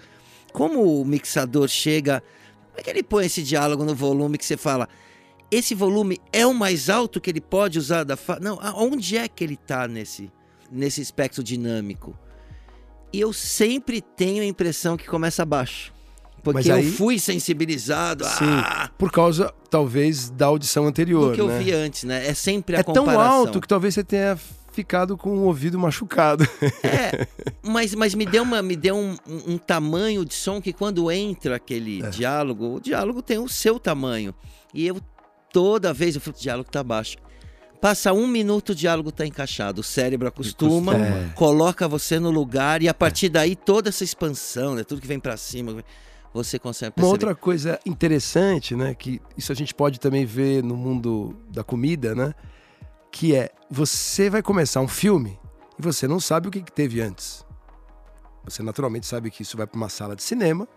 Como o mixador chega, como é que ele põe esse diálogo no volume que você fala? Esse volume é o mais alto que ele pode usar da fa... Não, aonde é que ele tá nesse nesse espectro dinâmico? E eu sempre tenho a impressão que começa baixo. Porque aí- eu fui sensibilizado Sim. ah, Por causa, talvez, da audição anterior. do que eu né? vi antes, né? É sempre a É tão comparação. alto que talvez você tenha ficado com o ouvido machucado. É, mas, mas me deu, uma, me deu um, um- tamanho de som que quando entra aquele É. diálogo, o diálogo tem o seu tamanho. E eu, toda vez, eu falo, o diálogo tá baixo. Passa um minuto, o diálogo tá encaixado. O cérebro acostuma. É. coloca você no lugar e a partir daí toda essa expansão, né? Tudo que vem pra cima, você consegue Uma perceber. outra coisa interessante, né, que isso a gente pode também ver no mundo da comida, né, que é você vai começar um filme e você não sabe o que, que teve antes. Você naturalmente sabe que isso vai para uma sala de cinema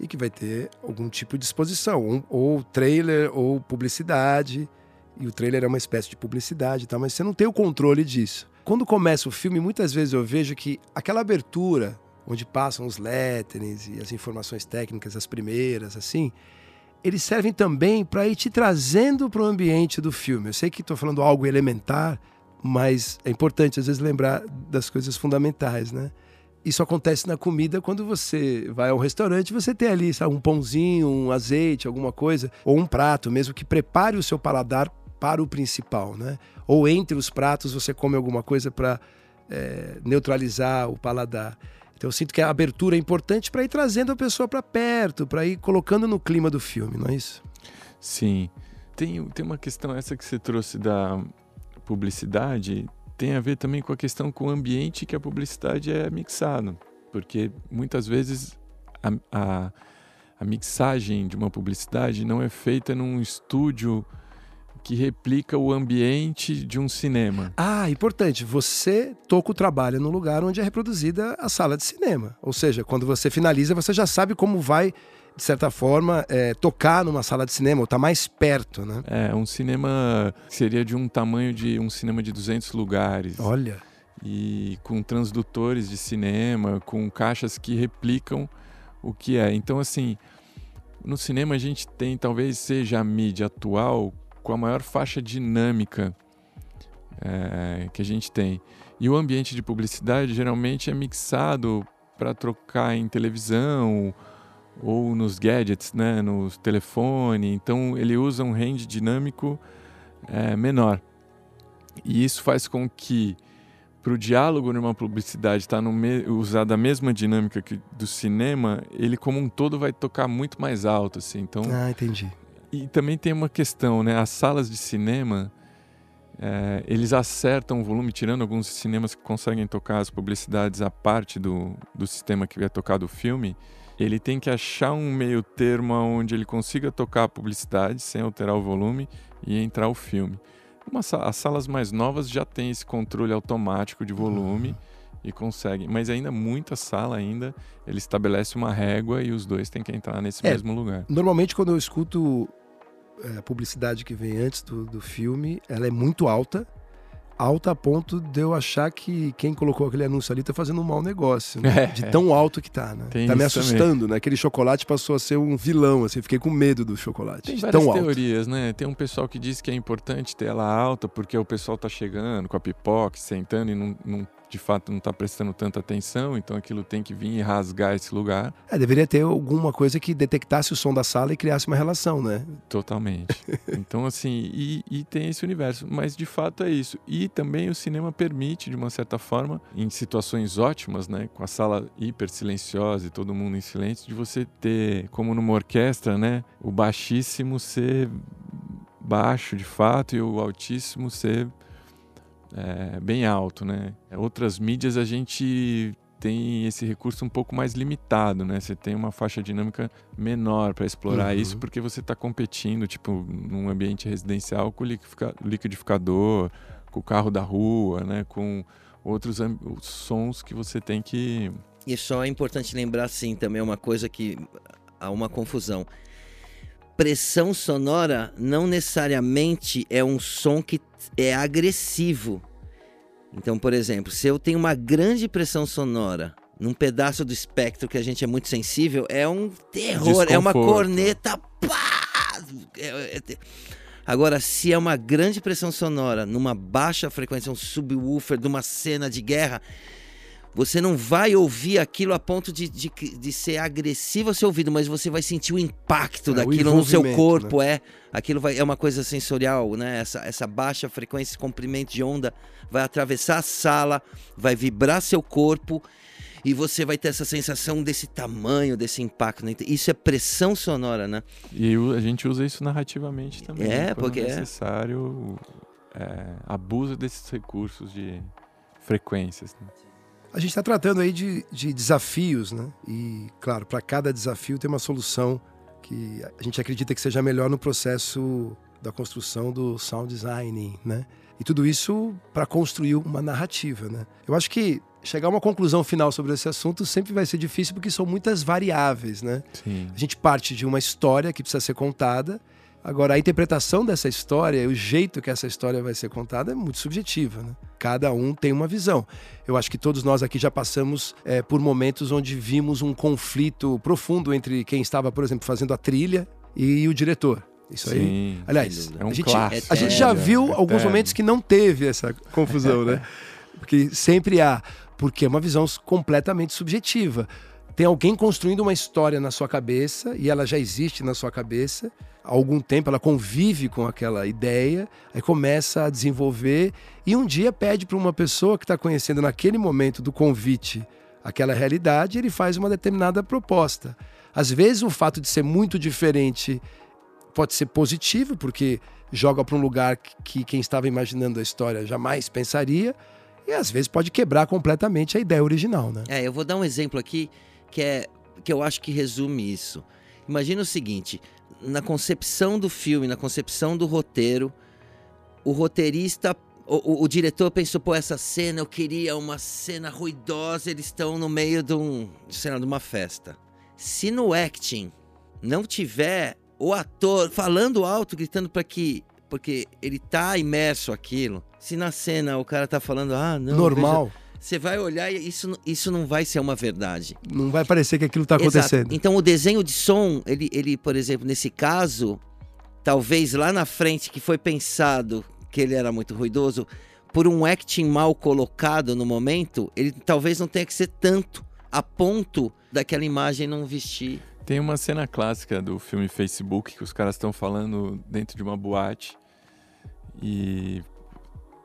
e que vai ter algum tipo de exposição, um- ou trailer ou publicidade. E o trailer é uma espécie de publicidade, tal, mas você não tem o controle disso. Quando começa o filme, muitas vezes eu vejo que aquela abertura onde passam os letterings e as informações técnicas, as primeiras, assim, eles servem também para ir te trazendo para o ambiente do filme. Eu sei que estou falando algo elementar, mas é importante às vezes lembrar das coisas fundamentais, né? Isso acontece na comida quando você vai ao restaurante, você tem ali sabe, um pãozinho, um azeite, alguma coisa, ou um prato mesmo que prepare o seu paladar para o principal, né? Ou entre os pratos você come alguma coisa para neutralizar o paladar. Então eu sinto que a abertura é importante para ir trazendo a pessoa para perto, para ir colocando no clima do filme, não é isso? Sim. Tem, tem uma questão, essa que você trouxe da publicidade, tem a ver também com a questão com o ambiente que a publicidade é mixada. Porque muitas vezes a, a, a mixagem de uma publicidade não é feita num estúdio que replica o ambiente de um cinema. Ah, importante, você toca o trabalho no lugar onde é reproduzida a sala de cinema. Ou seja, quando você finaliza, você já sabe como vai, de certa forma, é, tocar numa sala de cinema, ou tá mais perto, né? É, um cinema seria de um tamanho de um cinema de 200 lugares. Olha, e com transdutores de cinema, com caixas que replicam o que é. Então, assim, no cinema a gente tem, talvez seja a mídia atual com a maior faixa dinâmica é, que a gente tem. E o ambiente de publicidade geralmente é mixado para trocar em televisão ou nos gadgets, né, no telefone. Então ele usa um range dinâmico é, menor. E isso faz com que para o diálogo numa publicidade tá me... usar da mesma dinâmica que do cinema, ele como um todo vai tocar muito mais alto, assim. Então, ah, entendi. E também tem uma questão, né? As salas de cinema, é, eles acertam o volume, tirando alguns cinemas que conseguem tocar as publicidades à parte do, do sistema que vai tocar do filme. Ele tem que achar um meio termo onde ele consiga tocar a publicidade sem alterar o volume e entrar o filme. Uma, as salas mais novas já têm esse controle automático de volume e conseguem, mas ainda muita sala ainda ele estabelece uma régua e os dois têm que entrar nesse É. mesmo lugar. Normalmente, quando eu escuto a publicidade que vem antes do, do filme, ela é muito alta. Alta a ponto de eu achar que quem colocou aquele anúncio ali tá fazendo um mau negócio. né? É. De tão alto que tá, né? Tem tá me isso também. assustando, né? Aquele chocolate passou a ser um vilão, assim. Fiquei com medo do chocolate. Tem várias tão alto. teorias, né? Tem um pessoal que diz que é importante ter ela alta porque o pessoal tá chegando com a pipoca, sentando e não, não de fato não está prestando tanta atenção, então aquilo tem que vir e rasgar esse lugar. É, deveria ter alguma coisa que detectasse o som da sala e criasse uma relação, né? Totalmente. então, assim, e, e tem esse universo, mas de fato é isso. E também o cinema permite, de uma certa forma, em situações ótimas, né, com a sala hiper silenciosa e todo mundo em silêncio, de você ter, como numa orquestra, né, o baixíssimo ser baixo de fato e o altíssimo ser é, bem alto, né? Outras mídias a gente tem esse recurso um pouco mais limitado, né? Você tem uma faixa dinâmica menor para explorar uhum. isso porque você está competindo, tipo, num ambiente residencial com o liquidificador, com o carro da rua, né? Com outros sons que você tem que e só é importante lembrar, sim, também uma coisa que há uma confusão. Pressão sonora não necessariamente é um som que é agressivo. Então, por exemplo, se eu tenho uma grande pressão sonora num pedaço do espectro que a gente é muito sensível, é um terror, é uma corneta. Pá! É, é, Agora, se é uma grande pressão sonora numa baixa frequência, um subwoofer de uma cena de guerra, você não vai ouvir aquilo a ponto de, de, de ser agressivo ao seu ouvido, mas você vai sentir o impacto é, daquilo o no seu corpo. Né? É, aquilo vai, é uma coisa sensorial, né? Essa, essa baixa frequência, esse comprimento de onda vai atravessar a sala, vai vibrar seu corpo e você vai ter essa sensação desse tamanho, desse impacto. Né? Isso é pressão sonora, né? E a gente usa isso narrativamente também. É, porque é necessário é, abuso desses recursos de frequências. Né? A gente está tratando aí de, de desafios, né? E, claro, para cada desafio tem uma solução que a gente acredita que seja melhor no processo da construção do sound design, né? E tudo isso para construir uma narrativa, né? Eu acho que chegar a uma conclusão final sobre esse assunto sempre vai ser difícil porque são muitas variáveis, né? Sim. A gente parte de uma história que precisa ser contada Agora, a interpretação dessa história, o jeito que essa história vai ser contada é muito subjetiva. Né? Cada um tem uma visão. Eu acho que todos nós aqui já passamos é, por momentos onde vimos um conflito profundo entre quem estava, por exemplo, fazendo a trilha e o diretor. Isso Sim, aí. Aliás, é um a, gente, clássico. a gente já viu alguns momentos que não teve essa confusão, né? Porque sempre há. Porque é uma visão completamente subjetiva. Tem alguém construindo uma história na sua cabeça e ela já existe na sua cabeça algum tempo, ela convive com aquela ideia, aí começa a desenvolver e um dia pede para uma pessoa que está conhecendo naquele momento do convite aquela realidade, ele faz uma determinada proposta. Às vezes o fato de ser muito diferente pode ser positivo, porque joga para um lugar que quem estava imaginando a história jamais pensaria, e às vezes pode quebrar completamente a ideia original, né? É, eu vou dar um exemplo aqui que é que eu acho que resume isso. Imagina o seguinte: na concepção do filme, na concepção do roteiro, o roteirista, o, o, o, diretor pensou, pô, essa cena, eu queria uma cena ruidosa, eles estão no meio de, um, lá, de uma festa. Se no acting não tiver o ator falando alto, gritando para que porque ele tá imerso aquilo. Se na cena o cara tá falando, ah, não, normal. Veja, você vai olhar e isso, isso não vai ser uma verdade. Não vai parecer que aquilo está acontecendo. Então o desenho de som, ele, ele, por exemplo, nesse caso, talvez lá na frente que foi pensado que ele era muito ruidoso, por um acting mal colocado no momento, ele talvez não tenha que ser tanto a ponto daquela imagem não vestir. Tem uma cena clássica do filme Facebook que os caras estão falando dentro de uma boate e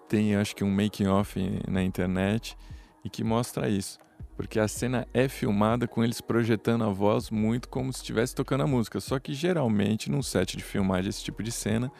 tem acho que um making off na internet e que mostra isso. Porque a cena é filmada com eles projetando a voz muito como se estivesse tocando a música. Só que geralmente num set de filmagem esse tipo de cena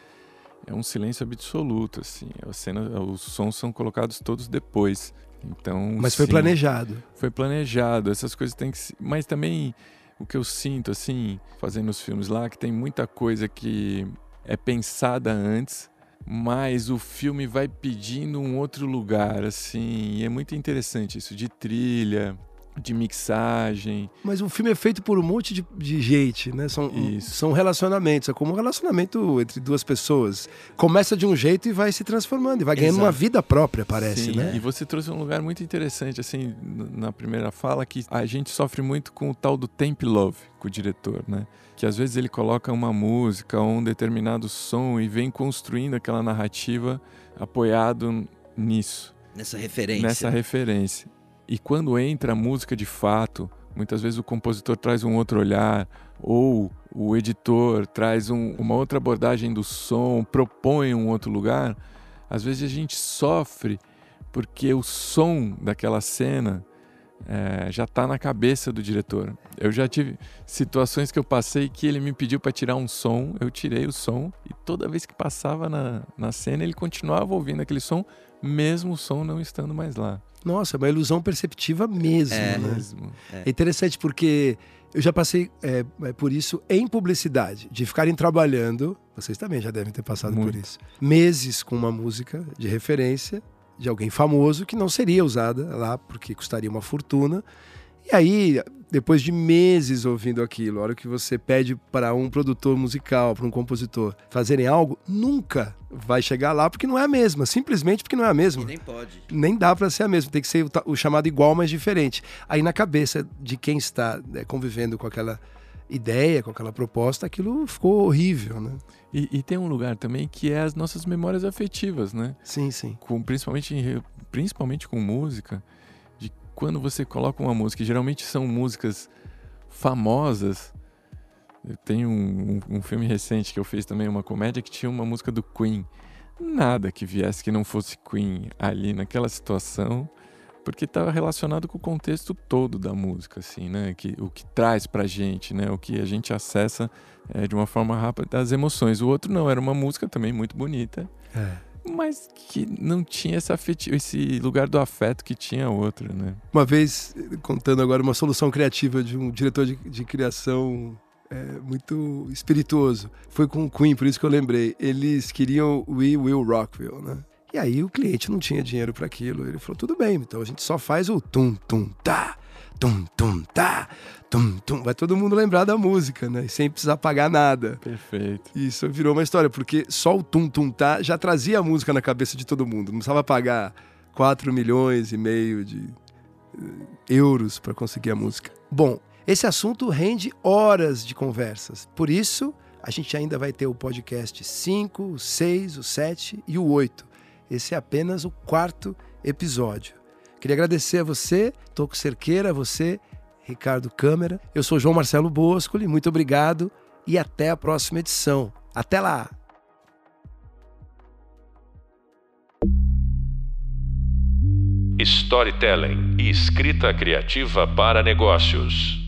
é um silêncio absoluto, assim. A cena, os sons são colocados todos depois. Então, Mas foi sim, planejado. Foi planejado. Essas coisas têm que mas também o que eu sinto assim, fazendo os filmes lá, que tem muita coisa que é pensada antes mas o filme vai pedindo um outro lugar, assim, e é muito interessante isso, de trilha, de mixagem. Mas o filme é feito por um monte de, de gente, né? São, são relacionamentos, é como um relacionamento entre duas pessoas. Começa de um jeito e vai se transformando, e vai ganhando Exato. uma vida própria, parece, Sim, né? E você trouxe um lugar muito interessante, assim, na primeira fala, que a gente sofre muito com o tal do temp love, com o diretor, né? que às vezes ele coloca uma música ou um determinado som e vem construindo aquela narrativa apoiado nisso. Nessa referência. Nessa referência. E quando entra a música de fato, muitas vezes o compositor traz um outro olhar, ou o editor traz um, uma outra abordagem do som, propõe um outro lugar. Às vezes a gente sofre porque o som daquela cena é, já está na cabeça do diretor. Eu já tive situações que eu passei que ele me pediu para tirar um som, eu tirei o som e toda vez que passava na, na cena ele continuava ouvindo aquele som, mesmo o som não estando mais lá. Nossa, é uma ilusão perceptiva mesmo. É. né? Mesmo. É interessante porque eu já passei é, é, por isso em publicidade, de ficarem trabalhando, vocês também já devem ter passado Muito. por isso, meses com uma música de referência de alguém famoso que não seria usada lá porque custaria uma fortuna. E aí, depois de meses ouvindo aquilo, a hora que você pede para um produtor musical, para um compositor fazerem algo, nunca vai chegar lá porque não é a mesma, simplesmente porque não é a mesma E nem pode. nem dá para ser a mesma, tem que ser o, o chamado igual, mas diferente. Aí na cabeça de quem está né, convivendo com aquela ideia, com aquela proposta, aquilo ficou horrível, né? E, e tem um lugar também que é as nossas memórias afetivas, né? Sim, sim. com, principalmente, principalmente com música, quando você coloca uma música, geralmente são músicas famosas. Eu tenho um, um- um filme recente que eu fiz também, uma comédia, que tinha uma música do Queen. Nada que viesse que não fosse Queen ali naquela situação, porque estava relacionado com o contexto todo da música, assim, né? Que, o que traz pra gente, né? O que a gente acessa eh, de uma forma rápida as emoções. O outro não, era uma música também muito bonita, É. mas que não tinha esse lugar do afeto que tinha a outra, né? Uma vez, contando agora uma solução criativa de um diretor de, de criação é, muito espirituoso. Foi com o Queen, por isso que eu lembrei. Eles queriam We Will Rockville, né? E aí o cliente não tinha dinheiro para aquilo. Ele falou: tudo bem, então a gente só faz o tum tum tá, tum tum tá, tum tum. Vai todo mundo lembrar da música, né? Sem precisar pagar nada. Perfeito. Isso virou uma história, porque só o tum tum tá já trazia a música na cabeça de todo mundo. Não precisava pagar 4 milhões e meio de eh, euros para conseguir a música. Bom, esse assunto rende horas de conversas. Por isso, a gente ainda vai ter o podcast 5, o 6, o 7 e o 8. Esse é apenas o quarto episódio. Queria agradecer a você, Toco Cerqueira, a você, Ricardo Câmara. Eu sou João Marcelo Boscoli, muito obrigado e até a próxima edição. Até lá! Storytelling e escrita criativa para negócios.